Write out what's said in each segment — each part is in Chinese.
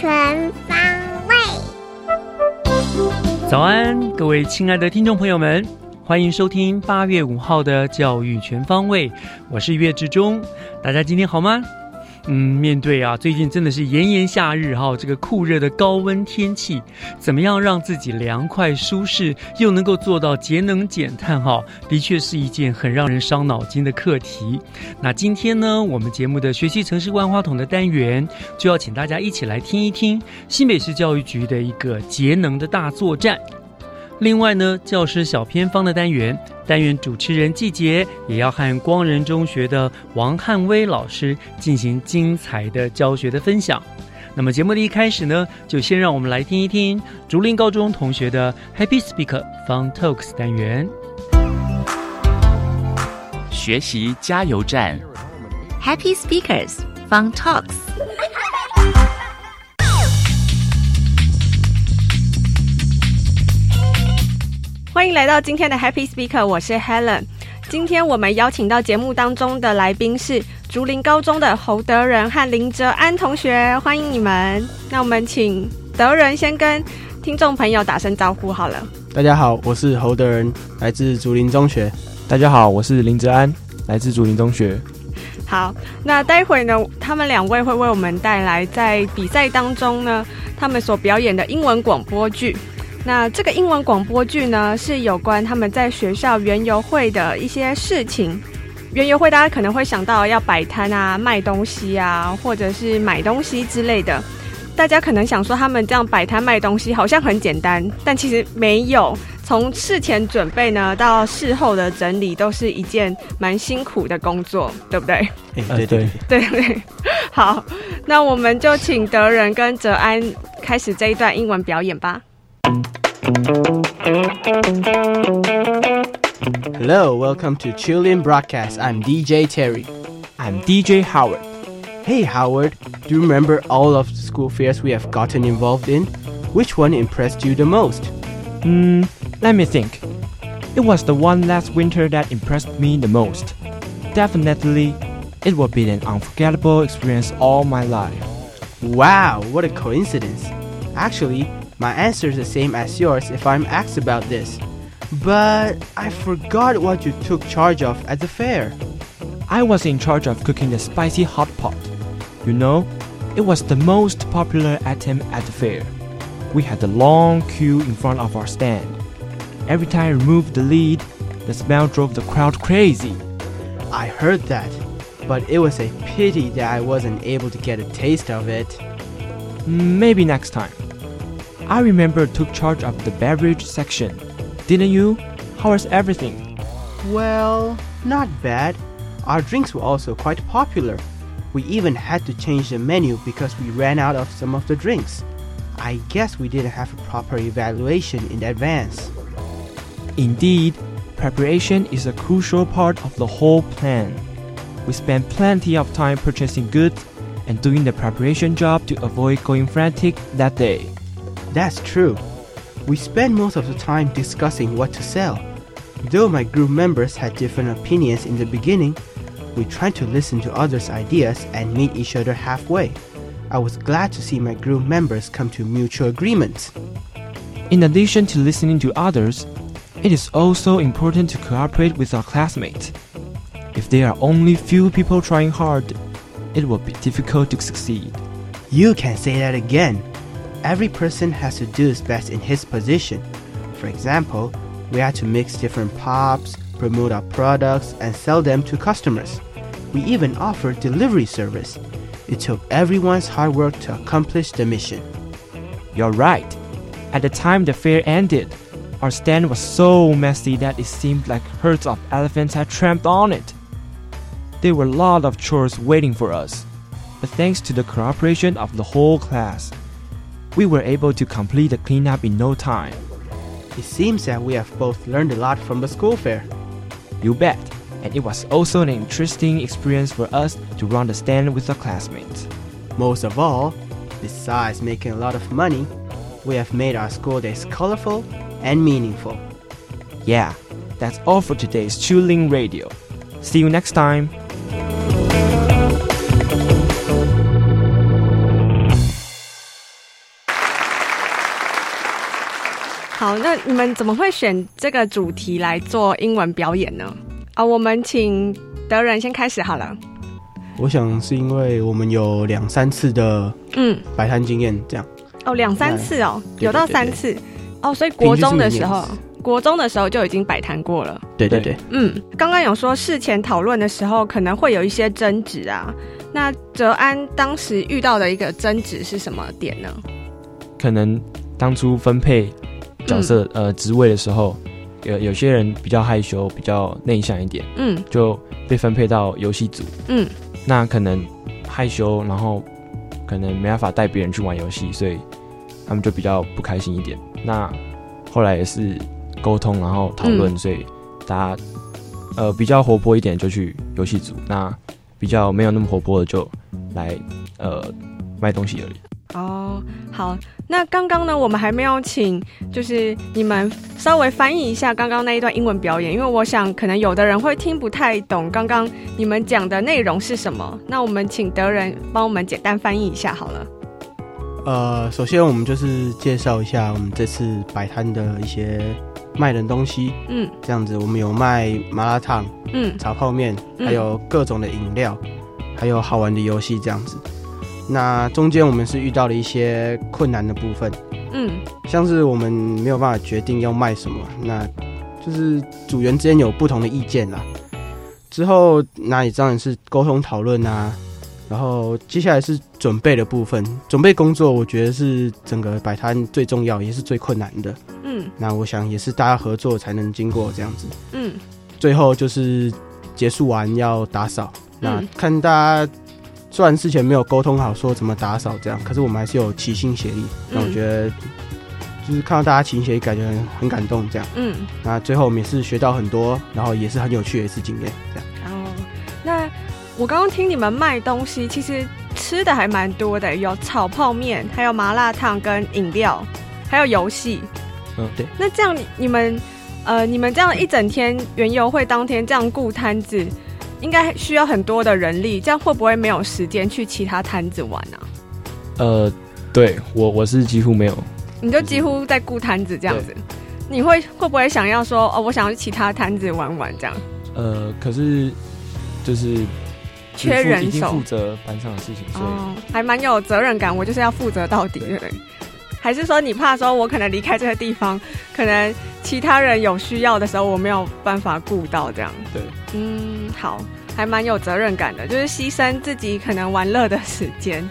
全方位。早安，各位亲爱的听众朋友们，欢迎收听八月五号的教育全方位，我是岳志忠，大家今天好吗？嗯，面对啊，最近真的是炎炎夏日哈，这个酷热的高温天气，怎么样让自己凉快舒适，又能够做到节能减碳哈，的确是一件很让人伤脑筋的课题。那今天呢，我们节目的学习城市万花筒的单元，就要请大家一起来听一听新北市教育局的一个节能的大作战。另外呢，教师小偏方的单元，单元主持人季杰也要和光仁中学的王汉威老师进行精彩的教学的分享。那么节目的一开始呢，就先让我们来听一听竹林高中同学的 Happy Speaker Fun Talks 单元。学习加油站，Happy Speakers Fun Talks。欢迎来到今天的 Happy Speaker，我是 Helen。今天我们邀请到节目当中的来宾是竹林高中的侯德仁和林哲安同学，欢迎你们。那我们请德仁先跟听众朋友打声招呼好了。大家好，我是侯德仁，来自竹林中学。大家好，我是林哲安，来自竹林中学。好，那待会呢，他们两位会为我们带来在比赛当中呢，他们所表演的英文广播剧。那这个英文广播剧呢，是有关他们在学校园游会的一些事情。园游会大家可能会想到要摆摊啊、卖东西啊，或者是买东西之类的。大家可能想说，他们这样摆摊卖东西好像很简单，但其实没有。从事前准备呢，到事后的整理，都是一件蛮辛苦的工作，对不对？对对对，好，那我们就请德仁跟泽安开始这一段英文表演吧。Hello, welcome to Chilean Broadcast. I'm DJ Terry. I'm DJ Howard. Hey Howard, do you remember all of the school fairs we have gotten involved in? Which one impressed you the most? Hmm, let me think. It was the one last winter that impressed me the most. Definitely, it will be an unforgettable experience all my life. Wow, what a coincidence. Actually, my answer is the same as yours if I'm asked about this. But I forgot what you took charge of at the fair. I was in charge of cooking the spicy hot pot. You know, it was the most popular item at the fair. We had a long queue in front of our stand. Every time I removed the lid, the smell drove the crowd crazy. I heard that, but it was a pity that I wasn't able to get a taste of it. Maybe next time. I remember took charge of the beverage section. Didn't you? How was everything? Well, not bad. Our drinks were also quite popular. We even had to change the menu because we ran out of some of the drinks. I guess we didn't have a proper evaluation in advance. Indeed, preparation is a crucial part of the whole plan. We spent plenty of time purchasing goods and doing the preparation job to avoid going frantic that day. That's true. We spent most of the time discussing what to sell. Though my group members had different opinions in the beginning, we tried to listen to others' ideas and meet each other halfway. I was glad to see my group members come to mutual agreements. In addition to listening to others, it is also important to cooperate with our classmates. If there are only few people trying hard, it will be difficult to succeed. You can say that again. Every person has to do his best in his position. For example, we had to mix different pops, promote our products, and sell them to customers. We even offered delivery service. It took everyone's hard work to accomplish the mission. You're right. At the time the fair ended, our stand was so messy that it seemed like herds of elephants had tramped on it. There were a lot of chores waiting for us, but thanks to the cooperation of the whole class, we were able to complete the cleanup in no time. It seems that we have both learned a lot from the school fair. You bet. And it was also an interesting experience for us to run the stand with our classmates. Most of all, besides making a lot of money, we have made our school days colorful and meaningful. Yeah, that's all for today's Chuling Radio. See you next time. 好，那你们怎么会选这个主题来做英文表演呢？啊，我们请德仁先开始好了。我想是因为我们有两三次的嗯，摆摊经验，这样哦，两三次哦，有到三次哦，所以国中的时候国中的时候就已经摆摊过了。对对对，嗯，刚刚有说事前讨论的时候可能会有一些争执啊。那哲安当时遇到的一个争执是什么点呢？可能当初分配角色、呃职位的时候，有有些人比较害羞，比较内向一点，嗯就被分配到游戏组。嗯那可能害羞，然后可能没办法带别人去玩游戏，所以他们就比较不开心一点。那后来也是沟通，然后讨论，嗯所以大家呃比较活泼一点就去游戏组，那比较没有那么活泼的就来呃卖东西而已。哦，好，那刚刚呢，我们还没有请，就是你们稍微翻译一下刚刚那一段英文表演，因为我想可能有的人会听不太懂刚刚你们讲的内容是什么。那我们请德仁帮我们简单翻译一下好了。呃，首先我们就是介绍一下我们这次摆摊的一些卖的东西，嗯这样子我们有卖麻辣烫、嗯炒泡面，嗯还有各种的饮料，还有好玩的游戏这样子。那中间我们是遇到了一些困难的部分，嗯像是我们没有办法决定要卖什么，那就是组员之间有不同的意见啦。之后那也当然是沟通讨论啊，然后接下来是准备的部分，准备工作我觉得是整个摆摊最重要也是最困难的。嗯那我想也是大家合作才能经过这样子。嗯最后就是结束完要打扫，那嗯看大家虽然之前没有沟通好说怎么打扫这样，可是我们还是有齐心协力。那我嗯觉得就是看到大家齐心协力，感觉很很感动这样。嗯。那最后我们也是学到很多，然后也是很有趣的一次经验这样。哦，那我刚刚听你们卖东西，其实吃的还蛮多的，有炒泡面，还有麻辣烫跟饮料，还有游戏。嗯，对。那这样你你们呃，你们这样一整天园游会当天这样顾摊子，应该需要很多的人力，这样会不会没有时间去其他摊子玩啊？呃，对我我是几乎没有，你就几乎在顾摊子这样子，你会会不会想要说哦，我想要去其他摊子玩玩这样？呃，可是就是缺人手负责班上的事情，所以、哦，还蛮有责任感，我就是要负责到底，对不对？还是说你怕说我可能离开这个地方，可能其他人有需要的时候，我没有办法顾到这样？对，嗯，好，还蛮有责任感的，就是牺牲自己可能玩乐的时间。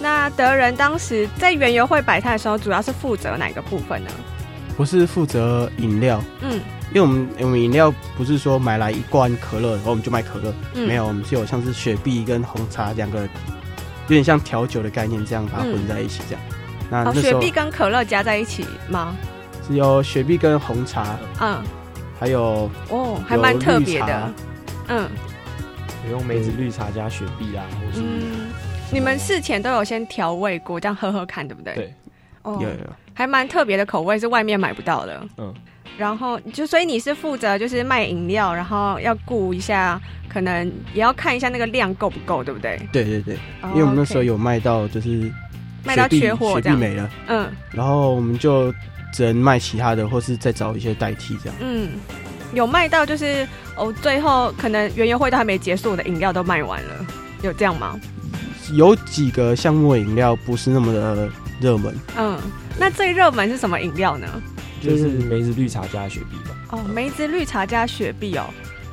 那德仁当时在园游会摆摊的时候，主要是负责哪个部分呢？不是负责饮料，嗯因为我们我们饮料不是说买来一罐可乐，然后我们就卖可乐，嗯，没有，我们是有像是雪碧跟红茶两个，有点像调酒的概念，这样把它混在一起这样。那哦，那时候雪碧跟可乐加在一起吗？是有雪碧跟红茶，嗯，还有哦，还蛮特别的绿。嗯有用梅子绿茶加雪碧啊，或是、嗯，你们事前都有先调味过，这样喝喝看，对不对？对。哦有有有还蛮特别的口味，是外面买不到的。嗯，然后就所以你是负责就是卖饮料，然后要顾一下，可能也要看一下那个量够不够，对不对？对对对，哦因为我们那时候有卖到就是卖到缺货这样没了，嗯然后我们就只能卖其他的，或是再找一些代替这样。嗯，有卖到就是哦，最后可能园游会都还没结束，我的饮料都卖完了，有这样吗？有几个项目的饮料不是那么的热门，嗯，那最热门是什么饮料呢？就是梅子绿茶加雪碧吧。哦，梅子绿茶加雪碧哦，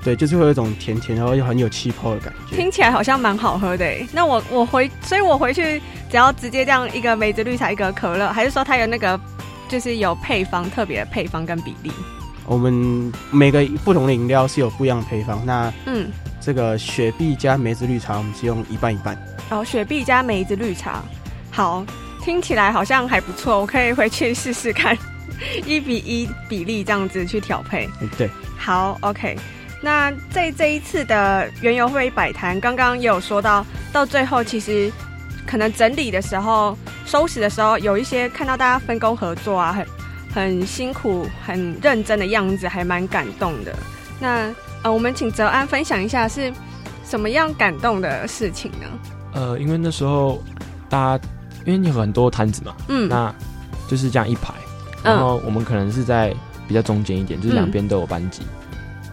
对，就是会有一种甜甜，然后又很有气泡的感觉。听起来好像蛮好喝的诶。那我我回，所以我回去只要直接这样一个梅子绿茶，一个可乐，还是说它有那个就是有配方特别的配方跟比例？我们每个不同的饮料是有不一样的配方，那嗯，这个雪碧加梅子绿茶，我们是用一半一半。哦，雪碧加梅子绿茶，好，听起来好像还不错，我可以回去试试看，一比一比例这样子去调配。嗯对，好，OK。那在这一次的原油会摆摊，刚刚也有说到，到最后其实可能整理的时候、收拾的时候，有一些看到大家分工合作啊，很很辛苦、很认真的样子，还蛮感动的。那呃，我们请泽安分享一下是什么样感动的事情呢？呃，因为那时候大家因为你有很多摊子嘛，嗯那就是这样一排，然后我们可能是在比较中间一点，就是两边都有班级。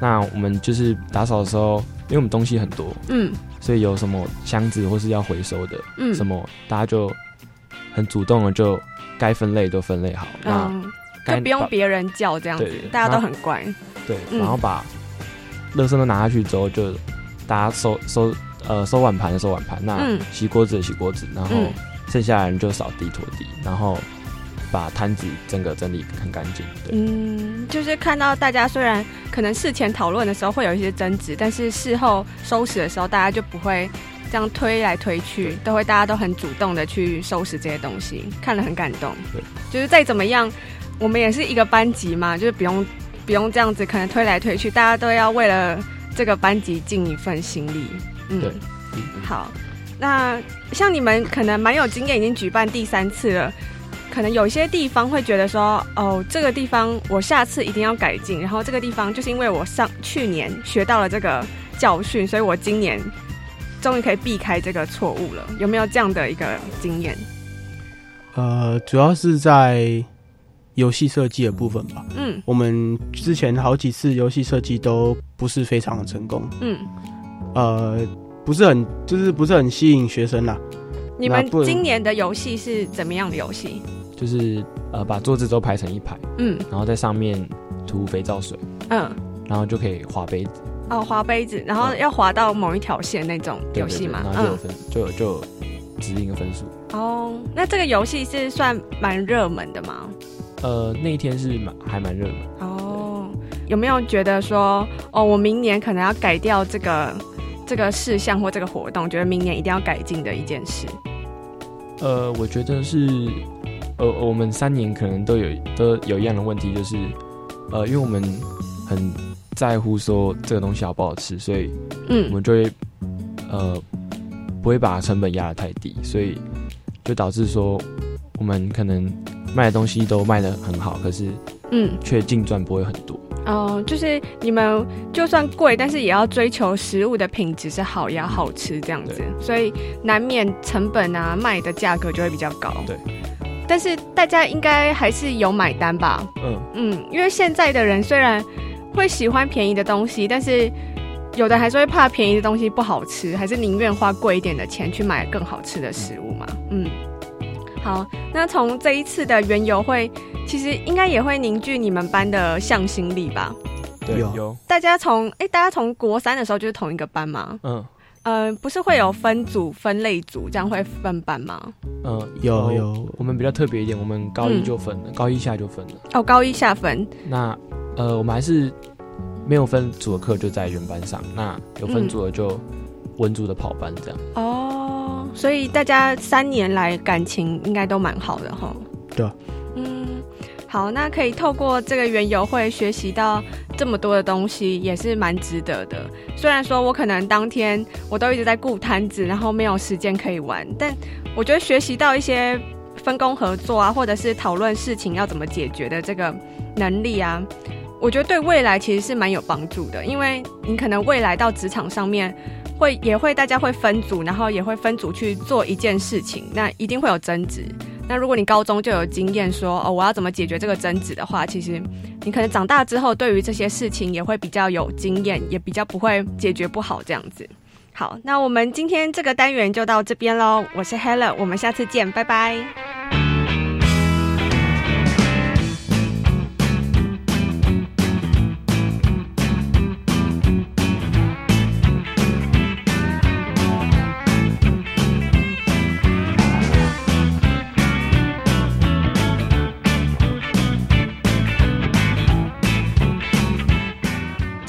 那我们就是打扫的时候，因为我们东西很多，嗯。所以有什么箱子或是要回收的，嗯。什么大家就很主动的就该分类都分类好，那就不用把别人叫这样子，大家都很乖。对，嗯。然后把垃圾都拿下去之后，就大家收收呃收碗盘的收碗盘，那嗯。洗锅子的洗锅子，然后嗯。剩下的人就扫地拖地，然后把摊子整个整理很干净。对，嗯，就是看到大家虽然可能事前讨论的时候会有一些争执，但是事后收拾的时候，大家就不会这样推来推去，都会大家都很主动的去收拾这些东西，看了很感动。对，就是再怎么样，我们也是一个班级嘛，就是不用不用这样子，可能推来推去，大家都要为了这个班级尽一份心力。嗯，对好，那像你们可能蛮有经验，已经举办第三次了。可能有些地方会觉得说，哦，这个地方我下次一定要改进，然后这个地方就是因为我上去年学到了这个教训，所以我今年终于可以避开这个错误了。有没有这样的一个经验？呃，主要是在游戏设计的部分吧。嗯我们之前好几次游戏设计都不是非常的成功，嗯，呃，不是很就是不是很吸引学生啦。你们今年的游戏是怎么样的游戏？就是呃把桌子都排成一排，嗯然后在上面涂肥皂水，嗯，然后就可以划杯子。哦，划杯子，然后要划到某一条线那种游戏嘛？嗯，然后就有分，就有就有指定的分数。哦，那这个游戏是算蛮热门的吗？呃，那一天是蛮还蛮热门。哦，有没有觉得说，哦，我明年可能要改掉这个这个事项或这个活动，觉得明年一定要改进的一件事？呃，我觉得是，呃，我们三年可能都有都有一样的问题，就是，呃，因为我们很在乎说这个东西好不好吃，所以嗯我嗯们就会，呃，不会把成本压得太低，所以就导致说我们可能卖的东西都卖得很好，可是嗯，却净赚不会很多。哦，就是你们就算贵，但是也要追求食物的品质是好，也要好吃这样子，所以难免成本啊卖的价格就会比较高。对，但是大家应该还是有买单吧？嗯，嗯，因为现在的人虽然会喜欢便宜的东西，但是有的还是会怕便宜的东西不好吃，还是宁愿花贵一点的钱去买更好吃的食物嘛。嗯，好，那从这一次的园游会，其实应该也会凝聚你们班的向心力吧？对，有有，大家从哎，大家从国三的时候就是同一个班吗？嗯呃，不是会有分组、分类组，这样会分班吗？嗯，有有我们比较特别一点，我们高一嗯就分了，高一下就分了。哦，高一下分，那呃，我们还是没有分组的课就在原班上，那有分组的就文组的跑班这样。哦，所以大家三年来感情应该都蛮好的哈。对好，那可以透过这个园游会学习到这么多的东西，也是蛮值得的。虽然说我可能当天我都一直在顾摊子，然后没有时间可以玩，但我觉得学习到一些分工合作啊，或者是讨论事情要怎么解决的这个能力啊，我觉得对未来其实是蛮有帮助的，因为你可能未来到职场上面会也会大家会分组，然后也会分组去做一件事情，那一定会有争执。那如果你高中就有经验说哦，我要怎么解决这个争执的话，其实你可能长大之后对于这些事情也会比较有经验，也比较不会解决不好这样子。好，那我们今天这个单元就到这边喽。我是 Helen，我们下次见，拜拜。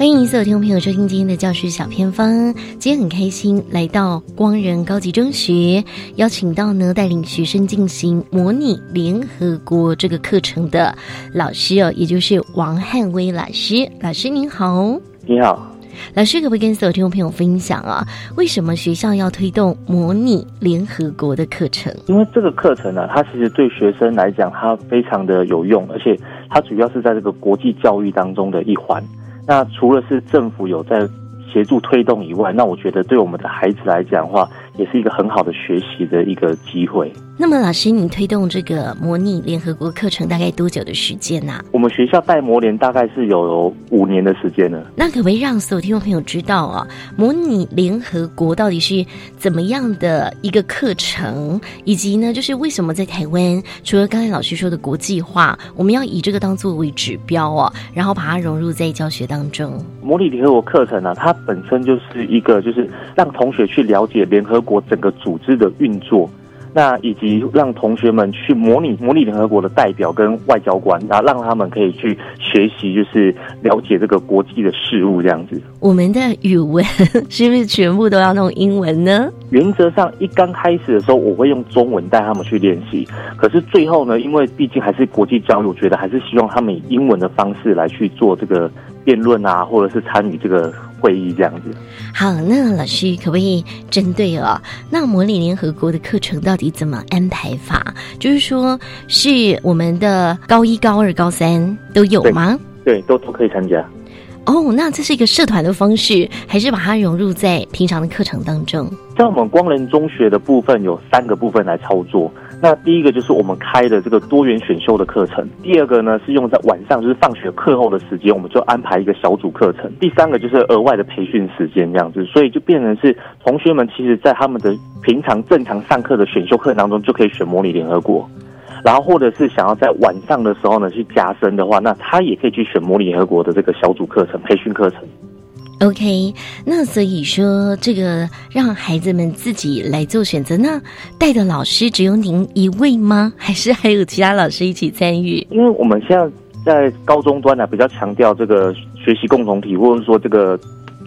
欢迎所有听众朋友收听今天的教师小偏方。今天很开心来到光仁高级中学，邀请到呢带领学生进行模拟联合国这个课程的老师哦，也就是王汉威老师。老师您好，你好，老师可不可以跟所有听众朋友分享啊？为什么学校要推动模拟联合国的课程？因为这个课程呢，它其实对学生来讲，它非常的有用，而且它主要是在这个国际教育当中的一环。那除了是政府有在协助推动以外，那我觉得对我们的孩子来讲的话，也是一个很好的学习的一个机会。那么，老师，你推动这个模拟联合国课程大概多久的时间呢、我们学校带模联大概是有五年的时间了。那可不可以让所有听众朋友知道啊，模拟联合国到底是怎么样的一个课程，以及呢，就是为什么在台湾，除了刚才老师说的国际化，我们要以这个当作为指标啊，然后把它融入在教学当中。模拟联合国课程呢、它本身就是一个就是让同学去了解联合国整个组织的运作。那以及让同学们去模拟模拟联合国的代表跟外交官，然后让他们可以去学习，就是了解这个国际的事物这样子。我们的语文是不是全部都要弄英文呢？原则上，一刚开始的时候，我会用中文带他们去练习。可是最后呢，因为毕竟还是国际交流，我觉得还是希望他们以英文的方式来去做这个辩论啊，或者是参与这个会议这样子。好，那老师可不可以针对哦，那模拟联合国的课程到底怎么安排法？就是说，是我们的高一、高二、高三都有吗？对，都都可以参加。哦，那这是一个社团的方式，还是把它融入在平常的课程当中？在我们光仁中学的部分有三个部分来操作。那第一个就是我们开的这个多元选修的课程，第二个呢是用在晚上，就是放学课后的时间，我们就安排一个小组课程。第三个就是额外的培训时间这样子，所以就变成是同学们其实在他们的平常正常上课的选修课当中就可以选模拟联合国。然后，或者是想要在晚上的时候呢去加深的话，那他也可以去选模拟联合国的这个小组课程、培训课程。OK，那所以说这个让孩子们自己来做选择。那带的老师只有您一位吗？还是还有其他老师一起参与？因为我们现在在高中端呢，比较强调这个学习共同体，或者说这个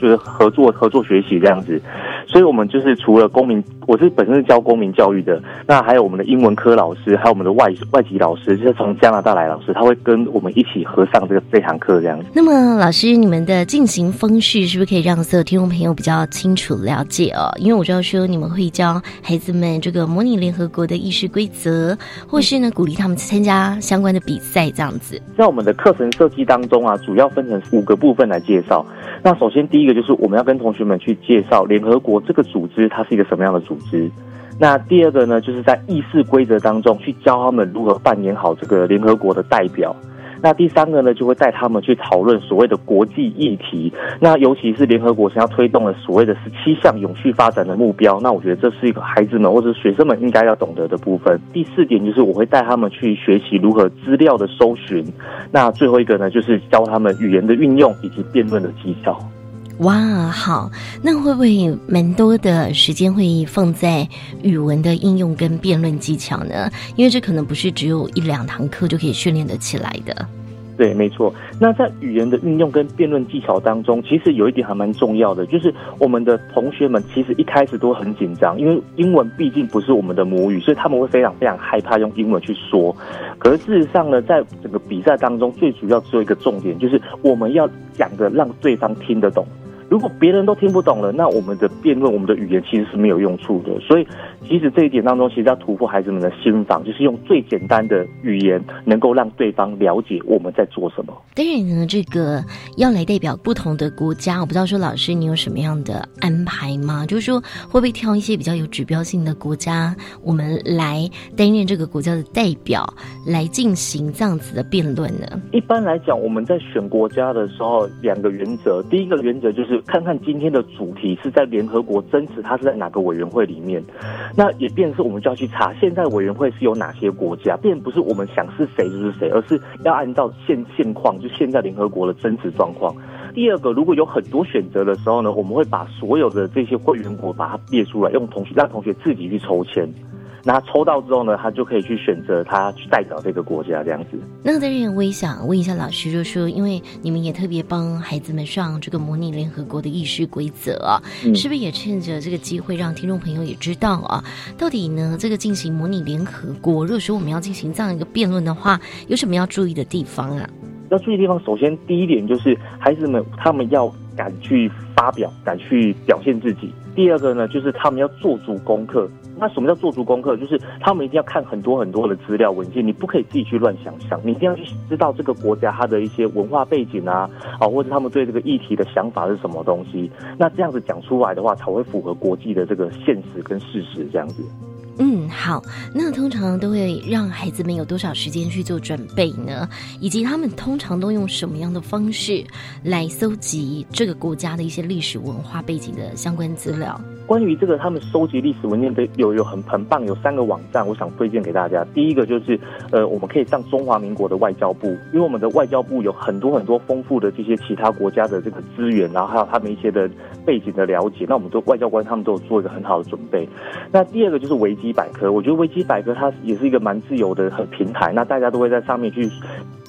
就是合作合作学习这样子。所以，我们就是除了公民，我是本身是教公民教育的，那还有我们的英文科老师，还有我们的外外籍老师，就是从加拿大来老师，他会跟我们一起合上这个这堂课这样子。那么，老师，你们的进行方式是不是可以让所有听众朋友比较清楚了解哦？因为我知道说你们会教孩子们这个模拟联合国的议事规则，或是呢鼓励他们参加相关的比赛这样子。在我们的课程设计当中啊，主要分成五个部分来介绍。那首先第一个就是我们要跟同学们去介绍联合国这个组织，它是一个什么样的组织。那第二个呢，就是在议事规则当中去教他们如何扮演好这个联合国的代表。那第三个呢，就会带他们去讨论所谓的国际议题。那尤其是联合国想要推动的所谓的十七项永续发展的目标，那我觉得这是一个孩子们或者学生们应该要懂得的部分。第四点就是我会带他们去学习如何资料的搜寻。那最后一个呢，就是教他们语言的运用以及辩论的技巧。哇，好，那会不会蛮多的时间会放在语文的应用跟辩论技巧呢？因为这可能不是只有一两堂课就可以训练得起来的。对，没错。那在语言的运用跟辩论技巧当中，其实有一点还蛮重要的，就是我们的同学们其实一开始都很紧张，因为英文毕竟不是我们的母语，所以他们会非常非常害怕用英文去说。可是事实上呢，在整个比赛当中，最主要只有一个重点，就是我们要讲的让对方听得懂。如果别人都听不懂了，那我们的辩论、我们的语言其实是没有用处的。所以，其实这一点当中，其实要突破孩子们的心防，就是用最简单的语言，能够让对方了解我们在做什么。当然呢，这个要来代表不同的国家，我不知道说老师你有什么样的安排吗？就是说会不会挑一些比较有指标性的国家，我们来担任这个国家的代表，来进行这样子的辩论呢？一般来讲，我们在选国家的时候，两个原则，第一个原则就是。看看今天的主题是在联合国争持，它是在哪个委员会里面？那也便是我们就要去查，现在委员会是有哪些国家？并不是我们想是谁就是谁，而是要按照现现况，就现在联合国的真实状况。第二个，如果有很多选择的时候呢，我们会把所有的这些会员国把它列出来，用同学让同学自己去抽签。那抽到之后呢，他就可以去选择他去代表这个国家这样子。那在这里，我也想问一下老师，就说因为你们也特别帮孩子们上这个模拟联合国的议事规则啊，是不是也趁着这个机会让听众朋友也知道啊，到底呢这个进行模拟联合国，如果说我们要进行这样一个辩论的话，有什么要注意的地方啊？要注意的地方，首先第一点就是孩子们他们要敢去发表，敢去表现自己。第二个呢，就是他们要做足功课。那什么叫做足功课？就是他们一定要看很多很多的资料文件，你不可以自己去乱想象，你一定要去知道这个国家它的一些文化背景啊，啊，或者他们对这个议题的想法是什么东西。那这样子讲出来的话，才会符合国际的这个现实跟事实这样子。嗯，好。那通常都会让孩子们有多少时间去做准备呢？以及他们通常都用什么样的方式来搜集这个国家的一些历史文化背景的相关资料？关于这个，他们收集历史文件的有有很很棒，有三个网站，我想推荐给大家。第一个就是，呃，我们可以上中华民国的外交部，因为我们的外交部有很多很多丰富的这些其他国家的这个资源，然后还有他们一些的背景的了解。那我们的外交官他们都有做一个很好的准备。那第二个就是维基百科，我觉得维基百科它也是一个蛮自由的很平台，那大家都会在上面去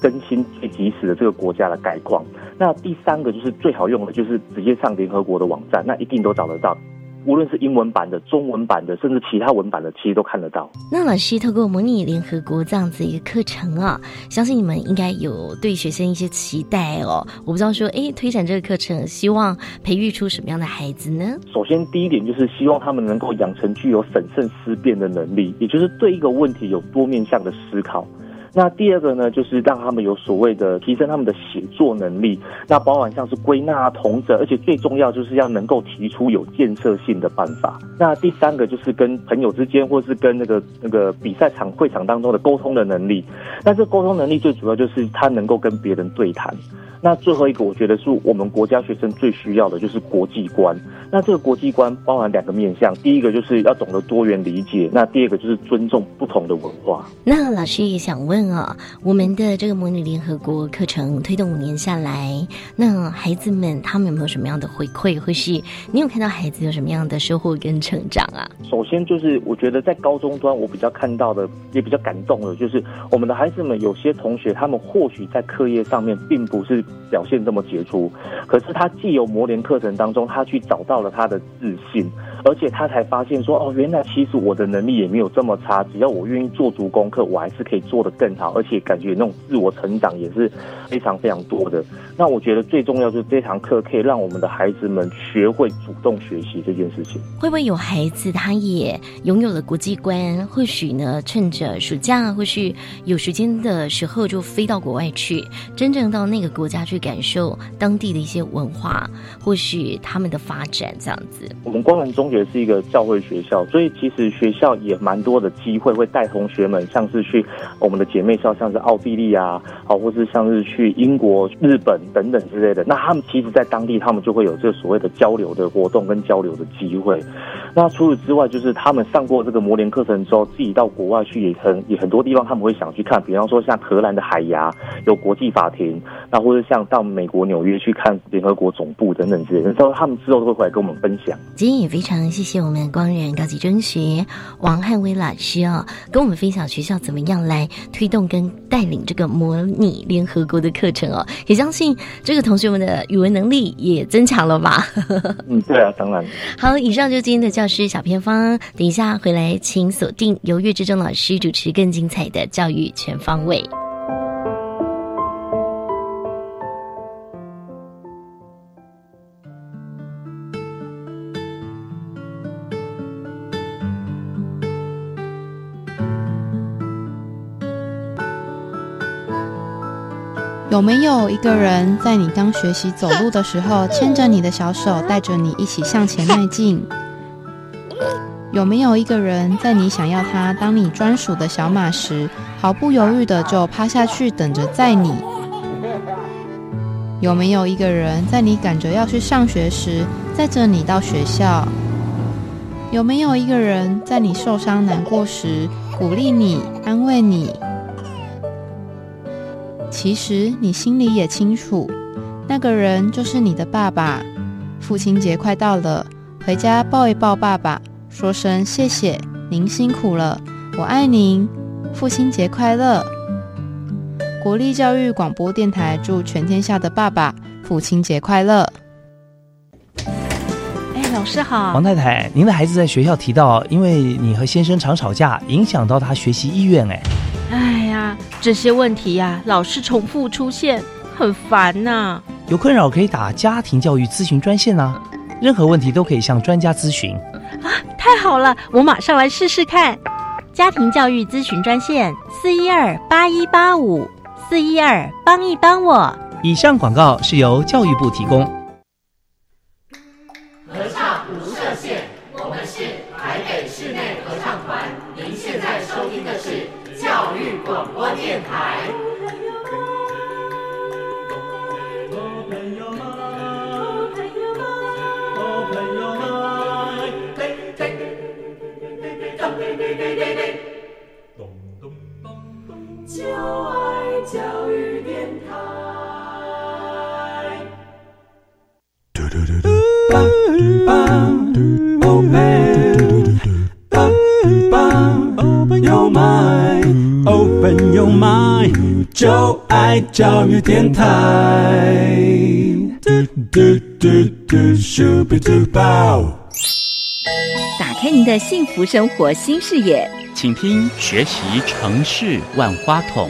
更新最及时的这个国家的概况。那第三个就是最好用的，就是直接上联合国的网站，那一定都找得到。无论是英文版的、中文版的，甚至其他文版的，其实都看得到。那老师透过模拟联合国这样子一个课程啊，相信你们应该有对学生一些期待哦。我不知道说，哎，推展这个课程，希望培育出什么样的孩子呢？首先，第一点就是希望他们能够养成具有审慎思辨的能力，也就是对一个问题有多面向的思考。那第二个呢，就是让他们有所谓的提升他们的写作能力，那包含像是归纳啊、同整，而且最重要就是要能够提出有建设性的办法。那第三个就是跟朋友之间，或是跟那个那个比赛场会场当中的沟通的能力。那这沟通能力最主要就是他能够跟别人对谈。那最后一个，我觉得是我们国家学生最需要的就是国际观。那这个国际观包含两个面向，第一个就是要懂得多元理解，那第二个就是尊重不同的文化。那老师也想问啊，我们的这个模拟联合国课程推动五年下来，那孩子们他们有没有什么样的回馈，或是你有看到孩子有什么样的收获跟成长啊？首先就是我觉得在高中端，我比较看到的也比较感动的，就是我们的孩子们有些同学，他们或许在课业上面并不是。表现这么杰出，可是他既有磨练课程当中，他去找到了他的自信，而且他才发现说，哦，原来其实我的能力也没有这么差，只要我愿意做足功课，我还是可以做得更好，而且感觉那种自我成长也是非常非常多的。那我觉得最重要就是这堂课可以让我们的孩子们学会主动学习这件事情。会不会有孩子他也拥有了国际观？或许呢，趁着暑假或是有时间的时候，就飞到国外去，真正到那个国家去。感受当地的一些文化，或许他们的发展这样子。我们光南中学是一个教会学校，所以其实学校也蛮多的机会会带同学们，像是去我们的姐妹校，像是奥地利啊，好，或是像是去英国、日本等等之类的。那他们其实，在当地他们就会有这所谓的交流的活动跟交流的机会。那除此之外，就是他们上过这个模联课程之后，自己到国外去也很也很多地方他们会想去看，比方说像荷兰的海牙有国际法庭，那或者像到美国纽约去看联合国总部等等之类的，之后他们之后都会回来跟我们分享。今天也非常谢谢我们光仁高级中学王汉威老师哦，跟我们分享学校怎么样来推动跟带领这个模拟联合国的课程哦，也相信这个同学们的语文能力也增强了吧。嗯，对啊，当然。好，以上就是今天的教师小偏方。等一下回来，请锁定由岳志忠老师主持更精彩的教育全方位。有没有一个人在你刚学习走路的时候，牵着你的小手，带着你一起向前迈进？有没有一个人在你想要他当你专属的小马时，毫不犹豫的就趴下去等着载你？有没有一个人在你赶着要去上学时，载着你到学校？有没有一个人在你受伤难过时，鼓励你、安慰你？其实你心里也清楚，那个人就是你的爸爸。父亲节快到了，回家抱一抱爸爸，说声谢谢，您辛苦了，我爱您，父亲节快乐。国立教育广播电台祝全天下的爸爸父亲节快乐。哎，老师好，王太太，您的孩子在学校提到，因为你和先生常吵架，影响到他学习意愿，哎。哎呀，这些问题呀，老是重复出现，很烦呐。有困扰可以打家庭教育咨询专线啊，任何问题都可以向专家咨询。啊，太好了，我马上来试试看。家庭教育咨询专线：四一二八一八五四一二，帮一帮我。以上广告是由教育部提供。合唱无设限，我们是台北室内合唱团。您现在收听的是。教育广播电台。就爱教育电台。mind，就爱教育电台。嘟嘟嘟嘟，Super Duo 打开您的幸福生活新视野，请听学习城市万花筒。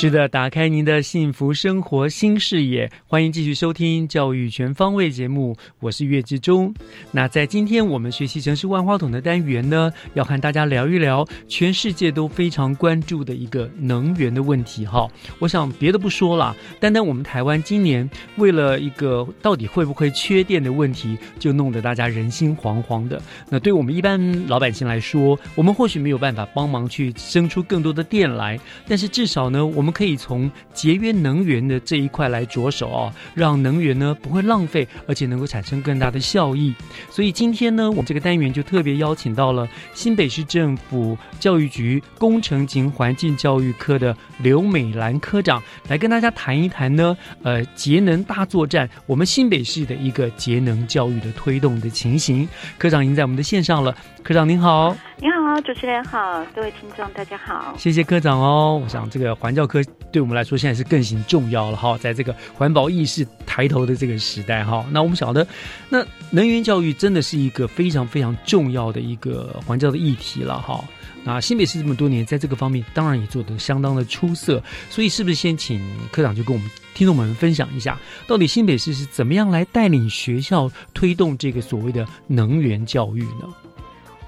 是的，打开您的幸福生活新视野，欢迎继续收听《教育全方位》节目，我是岳志忠。那在今天我们学习城市万花筒的单元呢，要和大家聊一聊全世界都非常关注的一个能源的问题。哈，我想别的不说了，单单我们台湾今年为了一个到底会不会缺电的问题，就弄得大家人心惶惶的。那对我们一般老百姓来说，我们或许没有办法帮忙去生出更多的电来，但是至少呢，我们可以从节约能源的这一块来着手哦，让能源呢不会浪费，而且能够产生更大的效益。所以今天呢，我们这个单元就特别邀请到了新北市政府教育局工程及环境教育科的刘美兰科长来跟大家谈一谈呢，呃，节能大作战，我们新北市的一个节能教育的推动的情形。科长已经在我们的线上了，科长您好。你好，主持人好，各位听众大家好，谢谢科长哦。我想这个环教科对我们来说现在是更形重要了哈，在这个环保意识抬头的这个时代哈，那我们晓得，那能源教育真的是一个非常非常重要的一个环教的议题了哈。那新北市这么多年在这个方面当然也做得相当的出色，所以是不是先请科长就跟我们听众们分享一下，到底新北市是怎么样来带领学校推动这个所谓的能源教育呢？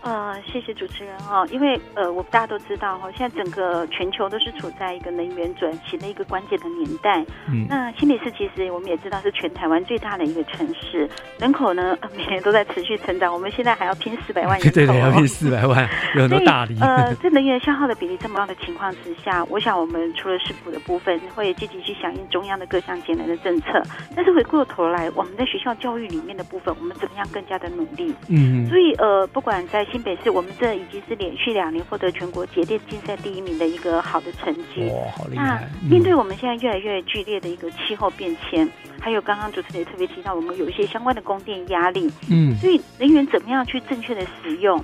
呃，呃，谢谢主持人哦，因为呃，我们大家都知道哈、哦，现在整个全球都是处在一个能源转型的一个关键的年代。嗯，那新北市其实我们也知道是全台湾最大的一个城市，人口呢、呃、每年都在持续成长，我们现在还要拼四百万 人口、哦，对对，要拼四百万，有很多大理。呃，在能源消耗的比例这么高的情况之下，我想我们除了市府的部分会积极去响应中央的各项节能的政策，但是回过头来，我们在学校教育里面的部分，我们怎么样更加的努力？嗯，所以呃，不管在新北市，我们这已经是连续两年获得全国节电竞赛第一名的一个好的成绩。哇，好厉害！那面对我们现在越来越剧烈的一个气候变迁，还有刚刚主持人也特别提到，我们有一些相关的供电压力，嗯，所以能源怎么样去正确的使用？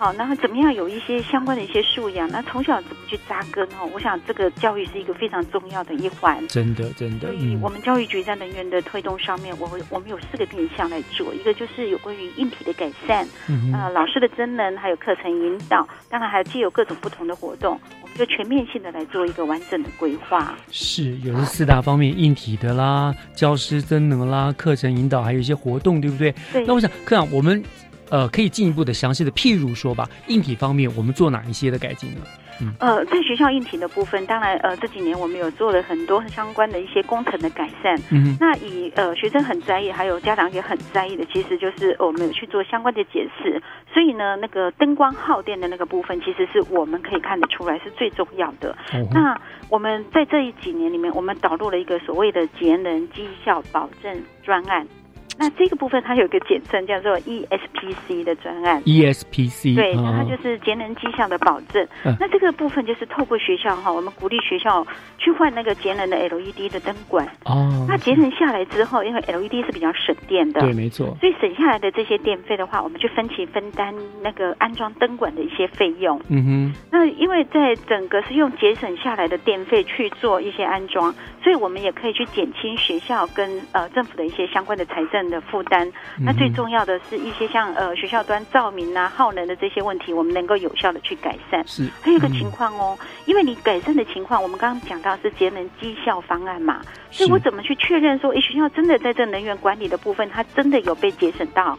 好，然后怎么样有一些相关的一些素养？那从小怎么去扎根？哦，我想这个教育是一个非常重要的一环。真的，真的。所以我们教育局在能源的推动上面，我我们有四个面向来做，一个就是有关于硬体的改善，嗯呃，老师的真能，还有课程引导，当然还有既有各种不同的活动，我们就全面性的来做一个完整的规划。是，有这四大方面，硬体的啦，教师真能啦，课程引导，还有一些活动，对不对？对。那我想，科长，我们。呃，可以进一步的详细的，譬如说吧，硬体方面我们做哪一些的改进呢？嗯，呃，在学校硬体的部分，当然，呃，这几年我们有做了很多相关的一些工程的改善。嗯，那以呃学生很在意，还有家长也很在意的，其实就是我们有去做相关的解释。所以呢，那个灯光耗电的那个部分，其实是我们可以看得出来是最重要的。哦、那我们在这一几年里面，我们导入了一个所谓的节能绩效保证专案。那这个部分它有一个简称叫做 ESPC 的专案，ESPC 对，那它就是节能绩效的保证。嗯、那这个部分就是透过学校哈，我们鼓励学校去换那个节能的 LED 的灯管。哦，那节能下来之后，因为 LED 是比较省电的，对，没错。所以省下来的这些电费的话，我们就分期分担那个安装灯管的一些费用。嗯哼。那因为在整个是用节省下来的电费去做一些安装，所以我们也可以去减轻学校跟呃政府的一些相关的财政的负担。嗯那最重要的是一些像呃学校端照明啊、耗能的这些问题，我们能够有效的去改善。是，还有一个情况哦，因为你改善的情况，我们刚刚讲到是节能绩效方案嘛，所以我怎么去确认说，诶，学校真的在这能源管理的部分，它真的有被节省到？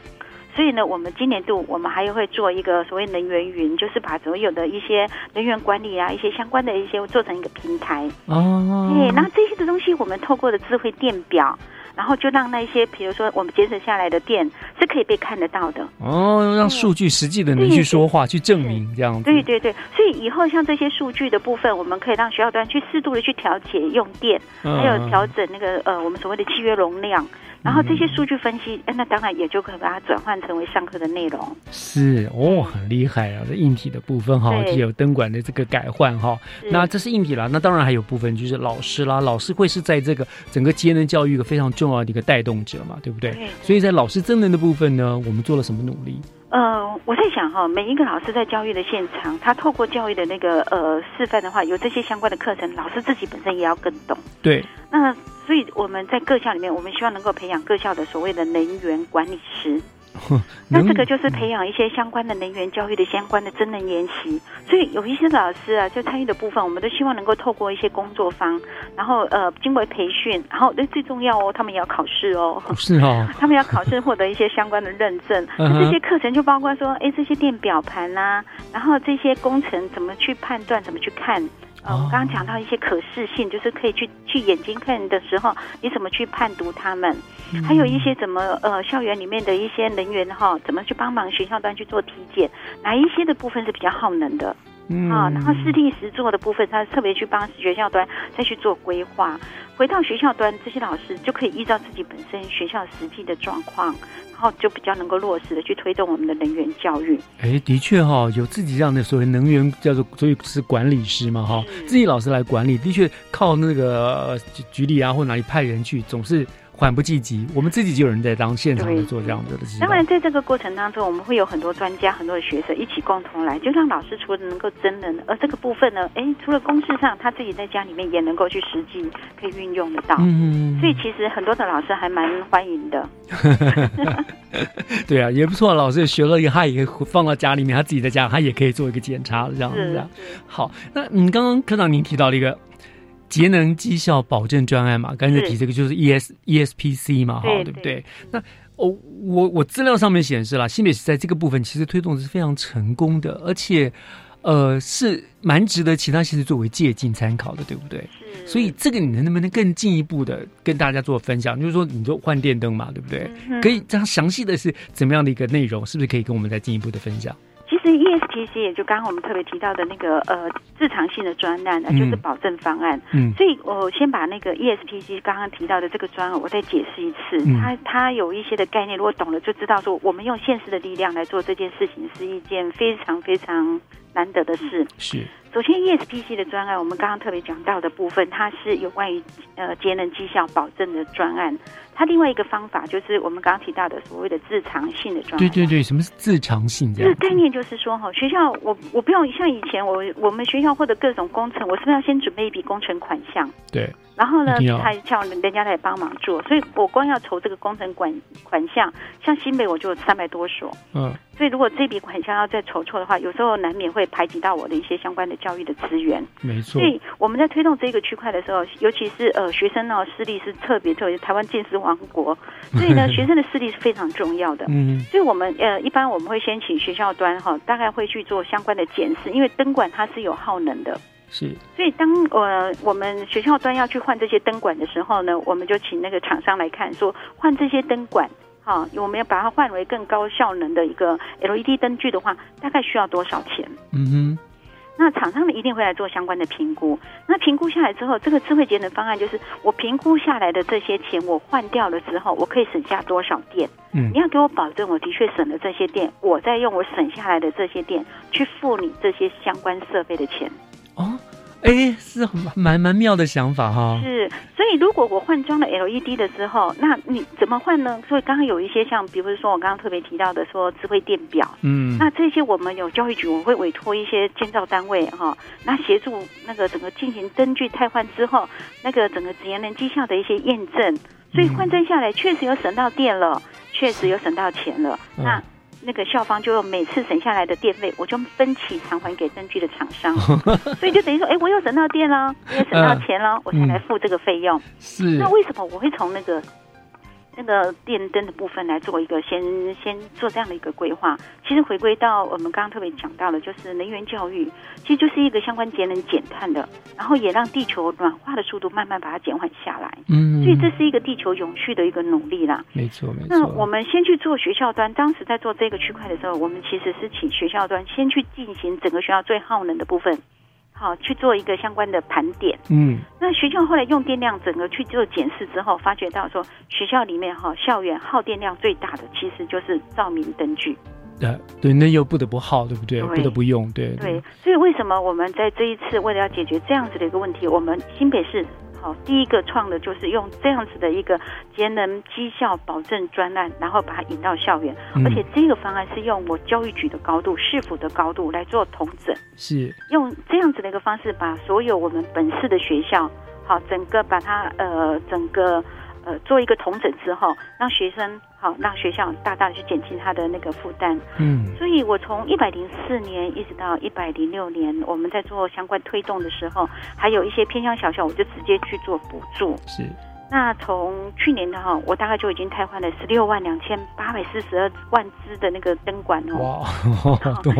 所以呢，我们今年度我们还会做一个所谓能源云，就是把所有的一些能源管理啊、一些相关的一些做成一个平台。哦，对，然后这些的东西，我们透过的智慧电表。然后就让那些，比如说我们节省下来的电是可以被看得到的。哦，让数据实际的能去说话，去证明这样子。对对对，所以以后像这些数据的部分，我们可以让学校端去适度的去调节用电，嗯、还有调整那个呃我们所谓的契约容量。然后这些数据分析，那当然也就可以把它转换成为上课的内容。是哦，很厉害啊！这硬体的部分哈，就有灯管的这个改换哈。那这是硬体啦，那当然还有部分就是老师啦，老师会是在这个整个节能教育一个非常重要的一个带动者嘛，对不对？对所以在老师增能的部分呢，我们做了什么努力？呃，我在想哈，每一个老师在教育的现场，他透过教育的那个呃示范的话，有这些相关的课程，老师自己本身也要更懂。对。那所以我们在各校里面，我们希望能够培养各校的所谓的能源管理师。那这个就是培养一些相关的能源教育的相关的真人研习，所以有一些老师啊，就参与的部分，我们都希望能够透过一些工作坊，然后呃，经过培训，然后那最重要哦，他们也要考试哦，是哦，他们要考试获得一些相关的认证。嗯 那这些课程就包括说，哎，这些电表盘啦、啊，然后这些工程怎么去判断，怎么去看。呃，我刚刚讲到一些可视性，就是可以去去眼睛看的时候，你怎么去判读他们？嗯还有一些怎么呃校园里面的一些人员哈，怎么去帮忙学校端去做体检？哪一些的部分是比较耗能的？嗯啊，然后实地实做的部分，他特别去帮学校端再去做规划。回到学校端，这些老师就可以依照自己本身学校实际的状况，然后就比较能够落实的去推动我们的能源教育。哎，的确哈、哦，有自己这样的所谓能源叫做，所以是管理师嘛哈，自己老师来管理，的确靠那个局里啊或哪里派人去，总是。缓不济急，我们自己就有人在当现场的做这样子的事。当然，在这个过程当中，我们会有很多专家、很多的学生一起共同来，就让老师除了能够真人，而这个部分呢，哎，除了公式上，他自己在家里面也能够去实际可以运用得到。嗯，所以其实很多的老师还蛮欢迎的。对啊，也不错。老师学了以后，他也放到家里面，他自己在家，他也可以做一个检查这样子。好，那嗯，刚刚科长您提到了一个。节能绩效保证专案嘛，刚才提这个就是 E S E S P C 嘛，哈，对不对？那哦，我我资料上面显示了，新北市在这个部分其实推动是非常成功的，而且呃是蛮值得其他县市作为借鉴参考的，对不对？所以这个你能不能更进一步的跟大家做分享？就是说，你就换电灯嘛，对不对？可以这样详细的是怎么样的一个内容？是不是可以跟我们再进一步的分享？其实 ESPC 也就刚刚我们特别提到的那个呃日常性的专案呢，就是保证方案。嗯，所以我先把那个 ESPC 刚刚提到的这个专案，我再解释一次。它它有一些的概念，如果懂了就知道说，我们用现实的力量来做这件事情，是一件非常非常难得的事。是。首先，ESPC 的专案，我们刚刚特别讲到的部分，它是有关于呃节能绩效保证的专案。它另外一个方法就是我们刚刚提到的所谓的自偿性的专案。对对对，什么是自偿性？这个概念就是说，哈，学校我我不用像以前我我们学校或者各种工程，我是不是要先准备一笔工程款项？对。然后呢，才叫人家来帮忙做。所以我光要筹这个工程款款项，像新北我就三百多所。嗯。所以如果这笔款项要再筹措的话，有时候难免会排挤到我的一些相关的教育的资源。没错。所以我们在推动这个区块的时候，尤其是呃学生呢，视力是特别特别，台湾近视王国，所以呢，学生的视力是非常重要的。嗯。所以我们呃一般我们会先请学校端哈，大概会去做相关的检视，因为灯管它是有耗能的。是，所以当呃我们学校端要去换这些灯管的时候呢，我们就请那个厂商来看，说换这些灯管，哈，我们要把它换为更高效能的一个 LED 灯具的话，大概需要多少钱？嗯哼，那厂商呢一定会来做相关的评估。那评估下来之后，这个智慧节能方案就是我评估下来的这些钱，我换掉了之后，我可以省下多少电？嗯，你要给我保证，我的确省了这些电，我再用我省下来的这些电去付你这些相关设备的钱。哦，哎，是蛮蛮妙的想法哈。是，所以如果我换装了 LED 的时候，那你怎么换呢？所以刚刚有一些像，比如说我刚刚特别提到的，说智慧电表，嗯，那这些我们有教育局，我会委托一些建造单位哈，那协助那个整个进行灯具汰换之后，那个整个节能绩效的一些验证，所以换证下来确实有省到电了，确实有省到钱了，那。那个校方就用每次省下来的电费，我就分期偿还给灯具的厂商，所以就等于说，哎，我又省到电了，我也省到钱了，我才来付这个费用。是，那为什么我会从那个？那个电灯的部分来做一个先先做这样的一个规划，其实回归到我们刚刚特别讲到的，就是能源教育，其实就是一个相关节能减碳的，然后也让地球暖化的速度慢慢把它减缓下来。嗯，所以这是一个地球永续的一个努力啦。没错，没错。那我们先去做学校端，当时在做这个区块的时候，我们其实是请学校端先去进行整个学校最耗能的部分。好，去做一个相关的盘点。嗯，那学校后来用电量整个去做检视之后，发觉到说学校里面哈校园耗电量最大的其实就是照明灯具。对对，那又不得不耗，对不对？不得不用，对对。所以为什么我们在这一次为了要解决这样子的一个问题，我们新北市。好，第一个创的就是用这样子的一个节能绩效保证专案，然后把它引到校园，而且这个方案是用我教育局的高度、市府的高度来做统整，是用这样子的一个方式，把所有我们本市的学校，好，整个把它呃整个。呃，做一个同整之后，让学生好，让学校大大的去减轻他的那个负担。嗯，所以我从一百零四年一直到一百零六年，我们在做相关推动的时候，还有一些偏向小校，我就直接去做补助。是。那从去年的哈，我大概就已经汰换了十六万两千八百四十二万支的那个灯管哦。哇，多！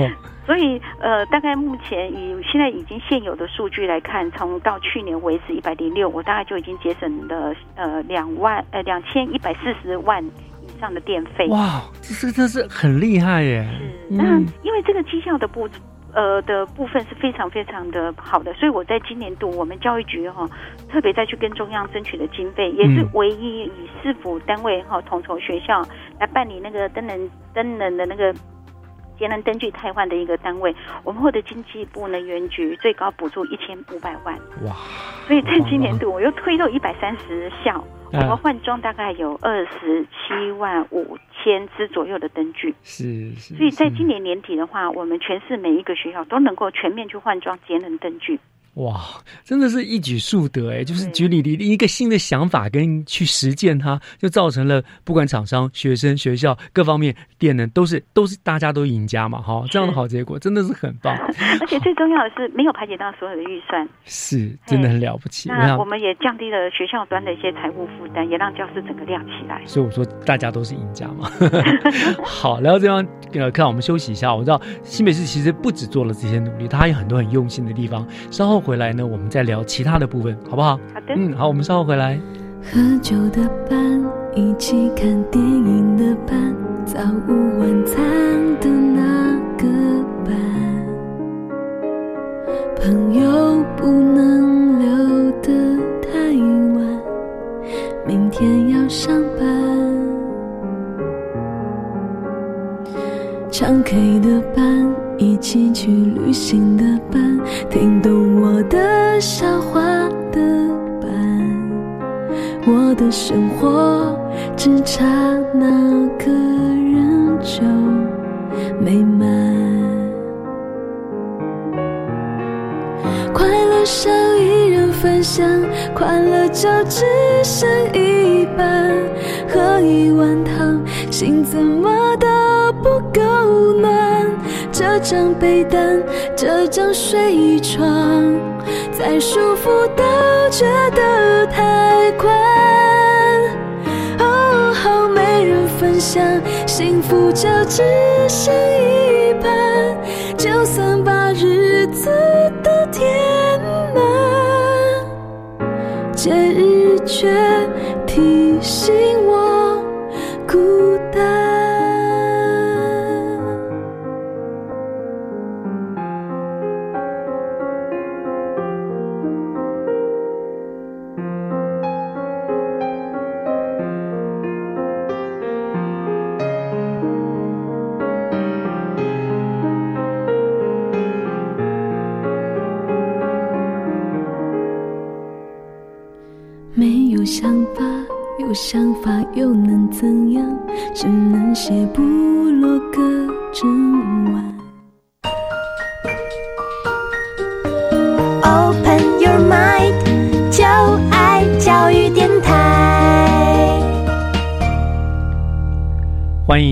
所以呃，大概目前以现在已经现有的数据来看，从到去年为止一百零六，我大概就已经节省了呃两万呃两千一百四十万以上的电费。哇，这是这是很厉害耶！是，那因为这个绩效的不。呃的部分是非常非常的好的，所以我在今年度我们教育局哈特别再去跟中央争取的经费，也是唯一以市府单位哈统筹学校来办理那个灯能灯能的那个节能灯具汰换的一个单位，我们获得经济部能源局最高补助一千五百万哇！所以在今年度我又推动一百三十校。我们换装大概有二十七万五千支左右的灯具，是是。所以在今年年底的话，我们全市每一个学校都能够全面去换装节能灯具。哇，真的是一举数得哎！就是举例一个新的想法跟去实践它，就造成了不管厂商、学生、学校各方面电能都是都是大家都赢家嘛，哈，这样的好结果真的是很棒。而且最重要的是没有排解到所有的预算，是真的很了不起。那我们也降低了学校端的一些财务负担，也让教室整个亮起来。所以我说大家都是赢家嘛。好，然后这样呃，看我们休息一下。我知道新北市其实不止做了这些努力，它还有很多很用心的地方。稍后。回来呢，我们再聊其他的部分，好不好？好的。嗯，好，我们稍后回来。喝酒的伴，一起看电影的伴，早午晚餐的那个伴，朋友不能留得太晚，明天要上班。唱 K 的伴，一起去旅行的伴，听懂我的笑话的伴，我的生活只差那个人就美满。快乐少一人分享，快乐就只剩一半，喝一碗汤，心怎么都不够暖，这张被单，这张睡床，再舒服都觉得太宽。哦，没人分享，幸福就只剩一半，就算把日子都填满，节日却提醒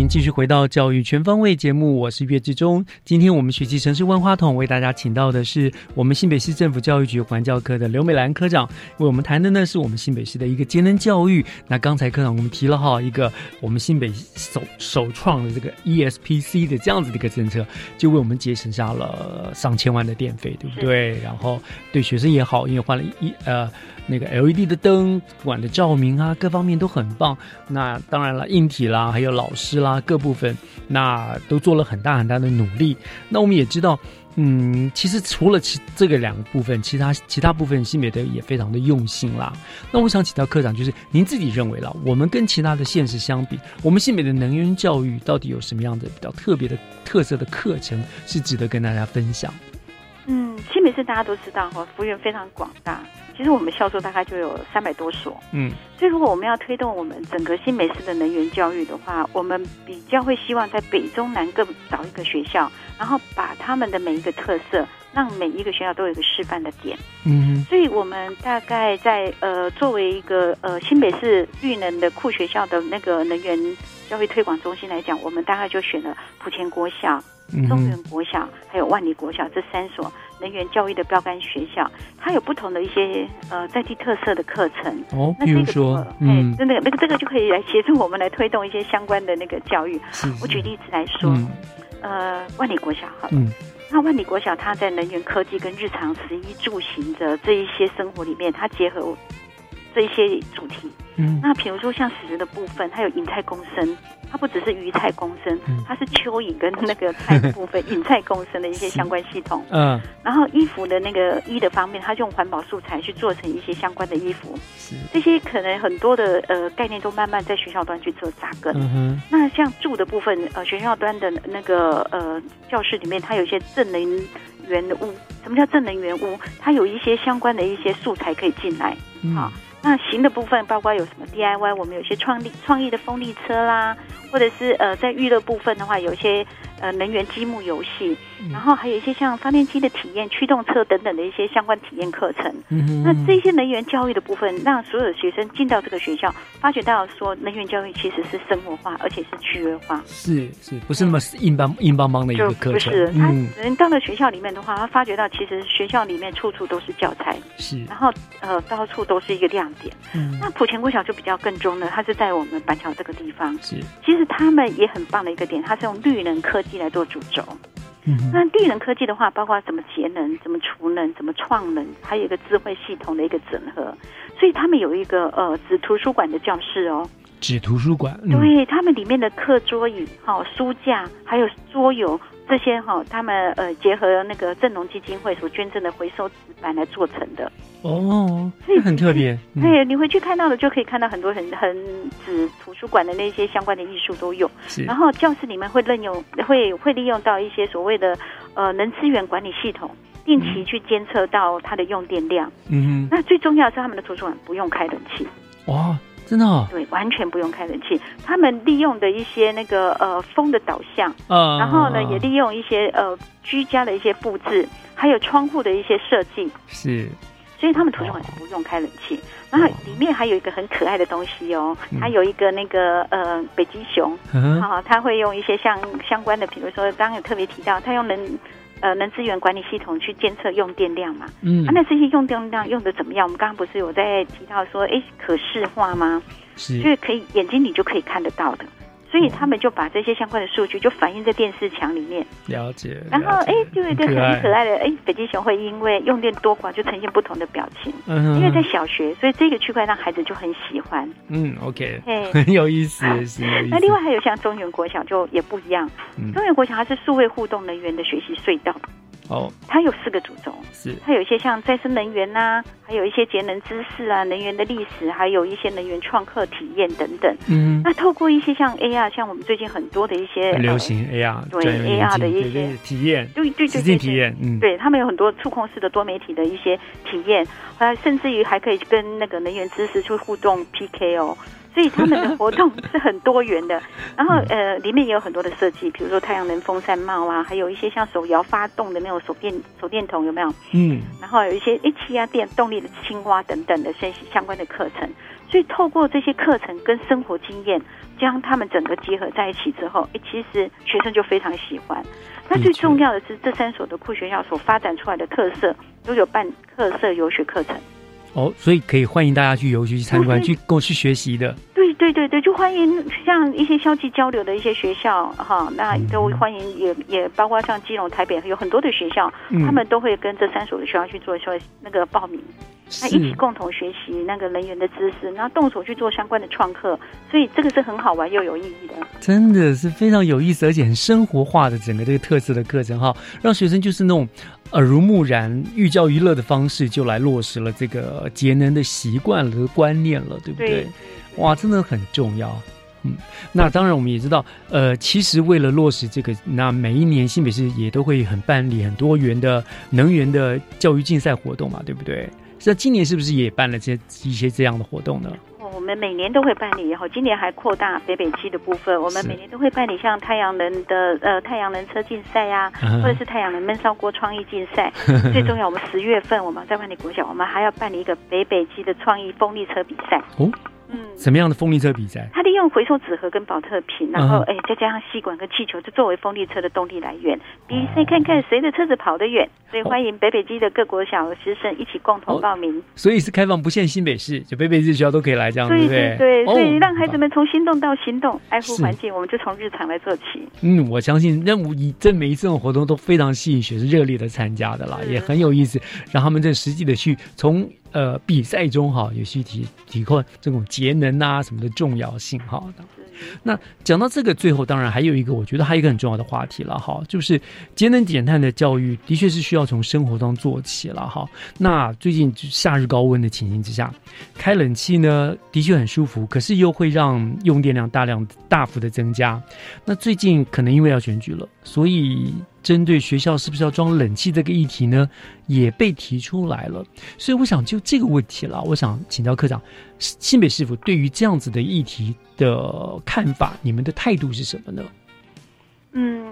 继续回到教育全方位节目，我是岳志忠。今天我们学习城市万花筒，为大家请到的是我们新北市政府教育局环教科的刘美兰科长，为我们谈的呢是我们新北市的一个节能教育。那刚才科长我们提了哈一个我们新北首首创的这个 ESPC 的这样子的一个政策，就为我们节省下了上千万的电费，对不对？然后对学生也好，因为换了一呃。那个 LED 的灯，不管的照明啊，各方面都很棒。那当然了，硬体啦，还有老师啦，各部分那都做了很大很大的努力。那我们也知道，嗯，其实除了其这个两个部分，其他其他部分新美的也非常的用心啦。那我想请教科长，就是您自己认为了，我们跟其他的现实相比，我们新美的能源教育到底有什么样的比较特别的特色的课程是值得跟大家分享？嗯，新美市大家都知道哈，幅员非常广大。其实我们校数大概就有三百多所，嗯，所以如果我们要推动我们整个新美市的能源教育的话，我们比较会希望在北中南各找一个学校，然后把他们的每一个特色，让每一个学校都有一个示范的点，嗯，所以我们大概在呃作为一个呃新北市绿能的酷学校的那个能源教育推广中心来讲，我们大概就选了莆田国小、中原国小还有万里国小这三所。能源教育的标杆学校，它有不同的一些呃在地特色的课程。哦，那比如说，嗯，那个那个这个就可以来协助我们来推动一些相关的那个教育。我举例子来说，呃，万里国小哈，嗯，那万里国小它在能源科技跟日常食衣住行的这一些生活里面，它结合这一些主题。嗯，那比如说像食的部分，它有银泰共生。它不只是鱼菜共生，它是蚯蚓跟那个菜的部分 引菜共生的一些相关系统。嗯，然后衣服的那个衣的方面，它用环保素材去做成一些相关的衣服。这些可能很多的呃概念都慢慢在学校端去做扎根。嗯那像住的部分，呃，学校端的那个呃教室里面，它有一些正能源的屋。什么叫正能源屋？它有一些相关的一些素材可以进来。好。那行的部分包括有什么 DIY？我们有些创立创意的风力车啦，或者是呃在娱乐部分的话，有一些呃能源积木游戏，然后还有一些像发电机的体验、驱动车等等的一些相关体验课程。嗯那这些能源教育的部分，让所有的学生进到这个学校，发觉到说能源教育其实是生活化，而且是趣味化。是是，不是那么硬邦硬邦邦的一就个课程，不是，他嗯，人到了学校里面的话，他发觉到其实学校里面处处都是教材，是，然后呃到处都是一个亮点。嗯那普前国小就比较更中呢，它是在我们板桥这个地方。是，其实他们也很棒的一个点，它是用绿能科技来做主轴。嗯那地能科技的话，包括怎么节能、怎么储能、怎么创能，还有一个智慧系统的一个整合。所以他们有一个呃指图书馆的教室哦，纸图书馆，嗯，对他们里面的课桌椅、哈、书架，还有桌游这些哈、他们呃结合那个正农基金会所捐赠的回收纸板来做成的。哦，这很特别，嗯对你回去看到的就可以看到很多很很纸图书馆的那些相关的艺术都有。是然后教室里面会任用会会利用到一些所谓的呃能资源管理系统，定期去监测到它的用电量。嗯那最重要的是他们的图书馆不用开冷气。哇，真的哦，对，完全不用开冷气。他们利用的一些那个呃风的导向，嗯然后呢也利用一些呃居家的一些布置，还有窗户的一些设计，是，所以他们图书馆是不用开冷气。然后里面还有一个很可爱的东西哦，嗯。它有一个那个呃北极熊，嗯好、它会用一些像相关的，比如说刚刚有特别提到，它用能呃能资源管理系统去监测用电量嘛。嗯啊，那这些用电量用的怎么样？我们刚刚不是有在提到说，哎，可视化吗？是就是可以眼睛里就可以看得到的。所以他们就把这些相关的数据就反映在电视墙里面，了解，然后哎，就有一个很很可爱的哎，北极熊会因为用电多寡就呈现不同的表情。嗯哼。因为在小学，所以这个区块让孩子就很喜欢。嗯，OK，哎。很有意思，是有意思。那另外还有像中原国小就也不一样，嗯。中原国小它是数位互动能源的学习隧道，哦，它有四个主轴，是它有一些像再生能源呐、还有一些节能知识啊、能源的历史，还有一些能源创客体验等等。嗯那透过一些像 AR，像我们最近很多的一些很流行 AR 对 AR 的一些体验，对对对对体验，嗯，对他们有很多触控式的多媒体的一些体验，啊，甚至于还可以跟那个能源知识去互动 PK 哦。所以他们的活动是很多元的，然后呃，里面也有很多的设计，比如说太阳能风扇帽啊，还有一些像手摇发动的那种手电手电筒，有没有？嗯，然后有一些诶气压电动力的青蛙等等的这些相关的课程。所以透过这些课程跟生活经验，将他们整个结合在一起之后，诶，其实学生就非常喜欢。那最重要的是，这三所的酷学校所发展出来的特色，都有办特色游学课程。哦，所以可以欢迎大家去游学去参观，去跟我去学习的。对对对对，就欢迎像一些校际交流的一些学校哈，那都欢迎也也包括像基隆、台北有很多的学校，嗯他们都会跟这三所的学校去做说那个报名，那一起共同学习那个能源的知识，然后动手去做相关的创客，所以这个是很好玩又有意义的。真的是非常有意思，而且很生活化的整个这个特色的课程哈，让学生就是那种耳濡目染、寓教于乐的方式，就来落实了这个节能的习惯和、观念了，对不对？对哇，真的很重要。嗯，那当然我们也知道，呃，其实为了落实这个，那每一年新北市也都会很办理很多元的能源的教育竞赛活动嘛，对不对？那今年是不是也办了这一些这样的活动呢？哦，我们每年都会办理，然后今年还扩大北北基的部分。我们每年都会办理像太阳能的呃太阳能车竞赛呀，啊或者是太阳能焖烧锅创意竞赛。最重要，我们十月份我们在万里国小，我们还要办理一个北北基的创意风力车比赛。哦，嗯，什么样的风力车比赛？它利用回收纸盒跟保特瓶，然后嗯哎、再加上吸管跟气球，就作为风力车的动力来源，比赛看看谁的车子跑得远。所以欢迎北北基的各国小师生一起共同报名。所以是开放不限新北市，就北北基学校都可以来这样，对对不对？所以让孩子们从心动到行动，爱护环境，我们就从日常来做起。嗯，我相信任务以这每一次这种活动都非常吸引学生热烈的参加的啦，也很有意思，让他们这实际的去从呃比赛中哈，有些提提过这种节能啊什么的重要性哈。那讲到这个，最后当然还有一个，我觉得还有一个很重要的话题了哈，就是节能减碳的教育，的确是需要从生活中做起了哈。那最近就夏日高温的情形之下，开冷气呢的确很舒服，可是又会让用电量大量大幅的增加。那最近可能因为要选举了，所以针对学校是不是要装冷气这个议题呢，也被提出来了。所以我想就这个问题了，我想请教科长，新北市府对于这样子的议题的看法，你们的态度是什么呢？嗯，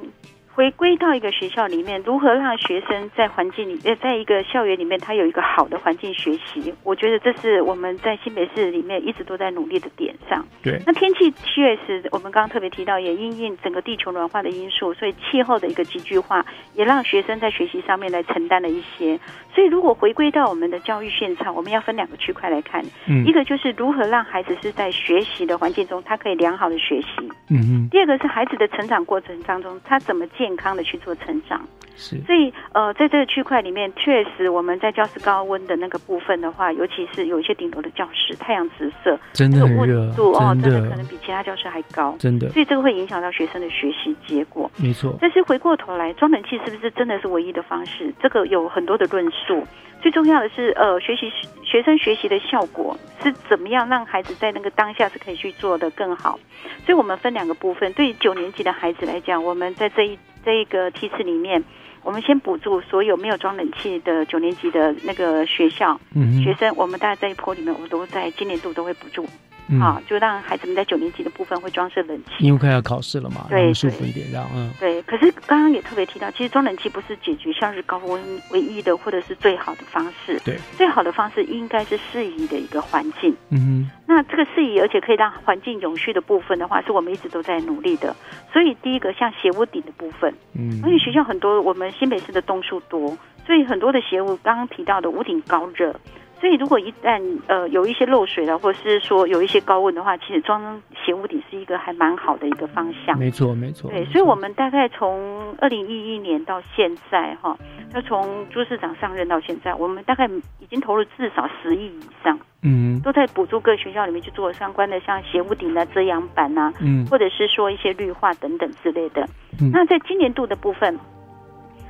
回归到一个学校里面，如何让学生在环境里，呃，在一个校园里面，他有一个好的环境学习，我觉得这是我们在新北市里面一直都在努力的点上。对，那天气确实，我们刚刚特别提到，也因应整个地球暖化的因素，所以气候的一个急剧化，也让学生在学习上面来承担了一些。所以，如果回归到我们的教育现场，我们要分两个区块来看，嗯一个就是如何让孩子是在学习的环境中，他可以良好的学习。嗯嗯，第二个是孩子的成长过程当中，他怎么健康的去做成长。是所以，呃，在这个区块里面，确实我们在教室高温的那个部分的话，尤其是有一些顶楼的教室，太阳直射，真的很热温度哦，真的真的可能比其他教室还高，真的所以这个会影响到学生的学习结果。没错，但是回过头来，装冷气是不是真的是唯一的方式？这个有很多的论述。最重要的是，呃，学习学生学习的效果是怎么样让孩子在那个当下是可以去做的更好。所以我们分两个部分。对于九年级的孩子来讲，我们在这一这一个梯次里面，我们先补助所有没有装冷气的九年级的那个学校、嗯学生，我们大概这一波里面，我们都在今年度都会补助。嗯啊，就让孩子们在九年级的部分会装设冷气。因为快要考试了嘛，对让舒服一点，这样嗯，对，可是刚刚也特别提到，其实装冷气不是解决夏日高温唯一的或者是最好的方式。对，最好的方式应该是适宜的一个环境。嗯哼那这个适宜而且可以让环境永续的部分的话，是我们一直都在努力的。所以第一个像斜屋顶的部分，嗯因为学校很多，我们新北市的栋数多，所以很多的斜屋刚刚提到的屋顶高热。所以，如果一旦呃有一些漏水了，或者是说有一些高温的话，其实装斜屋顶是一个还蛮好的一个方向。没错没错，对，所以我们大概从二零一一年到现在哈，要从朱市长上任到现在，我们大概已经投入至少十亿以上，嗯都在补助各学校里面去做相关的像斜屋顶啊、遮阳板啊，嗯或者是说一些绿化等等之类的。嗯那在今年度的部分。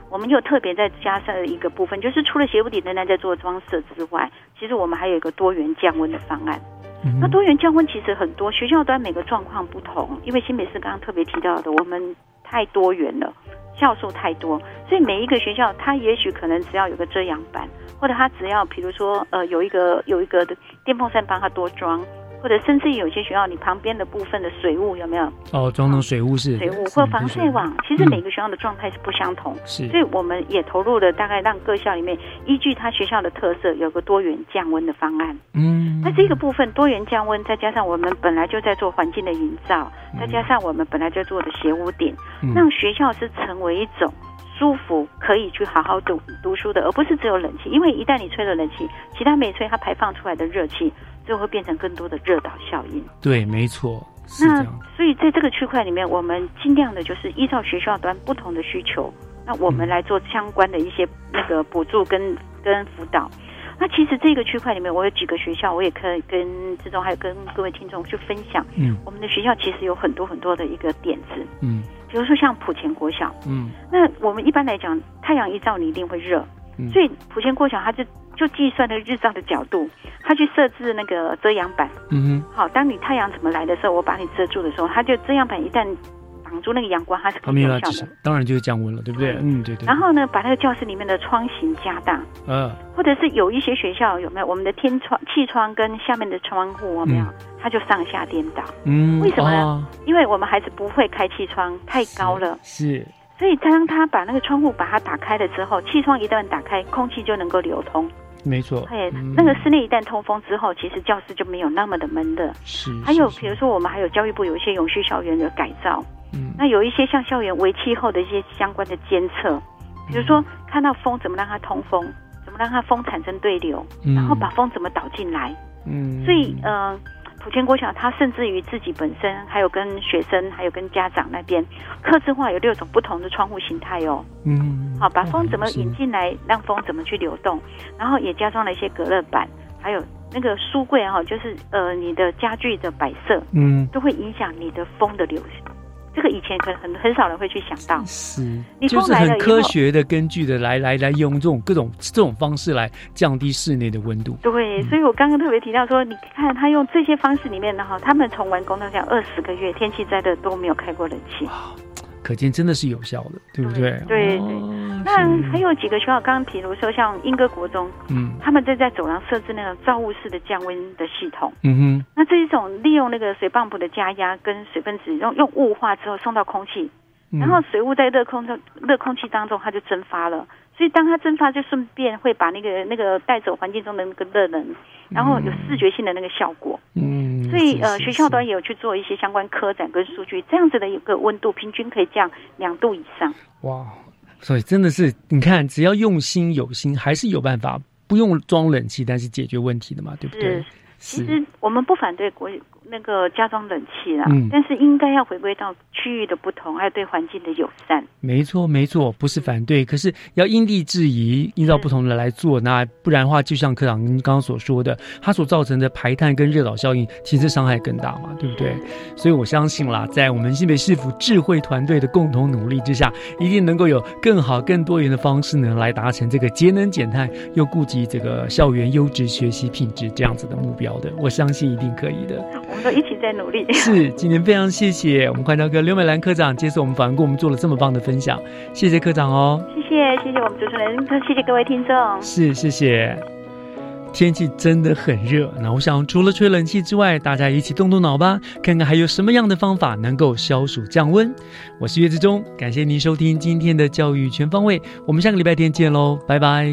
我们又特别再加上一个部分，就是除了斜屋顶仍然在做装设之外，其实我们还有一个多元降温的方案。嗯那多元降温其实很多学校端每个状况不同，因为新北市刚刚特别提到的，我们太多元了，校数太多，所以每一个学校它也许可能只要有个遮阳板，或者它只要比如说呃有一个有一个的电风扇帮它多装，或者甚至有些学校你旁边的部分的水雾有没有？哦，装成水雾是，水雾或嗯防晒网，其实每个学校的状态是不相同，是。所以我们也投入了大概让各校里面依据它学校的特色，有个多元降温的方案。嗯，那这个部分多元降温，再加上我们本来就在做环境的营造，嗯。再加上我们本来就做的斜屋顶，嗯。让学校是成为一种舒服可以去好好读读书的，而不是只有冷气。因为一旦你吹了冷气，其他没吹，它排放出来的热气，就会变成更多的热岛效应。对，没错，那，所以在这个区块里面，我们尽量的就是依照学校端不同的需求，那我们来做相关的一些那个补助跟跟辅导。那其实这个区块里面，我有几个学校，我也可以跟志忠还有跟各位听众去分享。嗯。我们的学校其实有很多很多的一个点子，嗯。比如说像普前国小，嗯。那我们一般来讲，太阳一照你一定会热，嗯。所以普前国小它就就计算了日照的角度，它去设置那个遮阳板。嗯哼好，当你太阳怎么来的时候，我把你遮住的时候，它就遮阳板一旦挡住那个阳光，它是哼，他们可以有效要至少的。当然就是降温了，对不对？嗯，对对。然后呢，把那个教室里面的窗型加大，呃，或者是有一些学校有没有我们的天窗、气窗跟下面的窗户有没有？它就上下颠倒。嗯，为什么呢？哦因为我们孩子不会开气窗，太高了。是，所以当他把那个窗户把它打开了之后，气窗一旦打开，空气就能够流通。没错。哎，嗯那个室内一旦通风之后，其实教室就没有那么的闷热。是，还有比如说，我们还有教育部有一些永续校园的改造，嗯，那有一些像校园为气候的一些相关的监测，比如说看到风怎么让它通风，怎么让它风产生对流，嗯然后把风怎么导进来。嗯，所以，呃，普全国小它甚至于自己本身，还有跟学生，还有跟家长那边，客制化有六种不同的窗户形态哦。嗯，好，把风怎么引进来，让风怎么去流动，然后也加装了一些隔热板，还有那个书柜哈、就是呃你的家具的摆设，嗯，都会影响你的风的流。这个以前可能很很少人会去想到，是，你就是很科学的根据的来来来用这种各种这种方式来降低室内的温度。对，所以我刚刚特别提到说，你看他用这些方式里面的哈，他们从完工到现在二十个月，天气再热都没有开过冷气。可见真的是有效的，对不对？对对，哦那还有几个学校，刚刚比如说像英歌国中，嗯他们就在走廊设置那种造物式的降温的系统。嗯哼那这一种利用那个水泵浦的加压跟水分子，用用雾化之后送到空气，然后水雾在热空中、热空气当中，它就蒸发了。所以当它蒸发，就顺便会把那个那个带走环境中的那个热能，然后有视觉性的那个效果。嗯，所以呃，学校端也有去做一些相关科展跟数据，这样子的一个温度平均可以降两度以上。哇，所以真的是你看，只要用心有心，还是有办法，不用装冷气，但是解决问题的嘛，对不对？其实我们不反对国那个加装冷气啦，嗯但是应该要回归到区域的不同，还有对环境的友善。没错，没错，不是反对，可是要因地制宜，依照不同的来做。那不然的话，就像科长您刚刚所说的，它所造成的排碳跟热岛效应，其实伤害更大嘛，对不对？所以我相信啦，在我们新北市府智慧团队的共同努力之下，一定能够有更好、更多元的方式呢，来达成这个节能减碳又顾及这个校园优质学习品质这样子的目标的。我相信一定可以的。都一起在努力。是，今天非常谢谢我们快乐哥刘美兰科长接受我们访问，跟我们做了这么棒的分享，谢谢科长哦。谢谢谢谢我们主持人，谢谢各位听众。是，谢谢。天气真的很热，那我想除了吹冷气之外，大家一起动动脑吧，看看还有什么样的方法能够消暑降温。我是岳志忠，感谢您收听今天的教育全方位，我们下个礼拜天见喽，拜拜。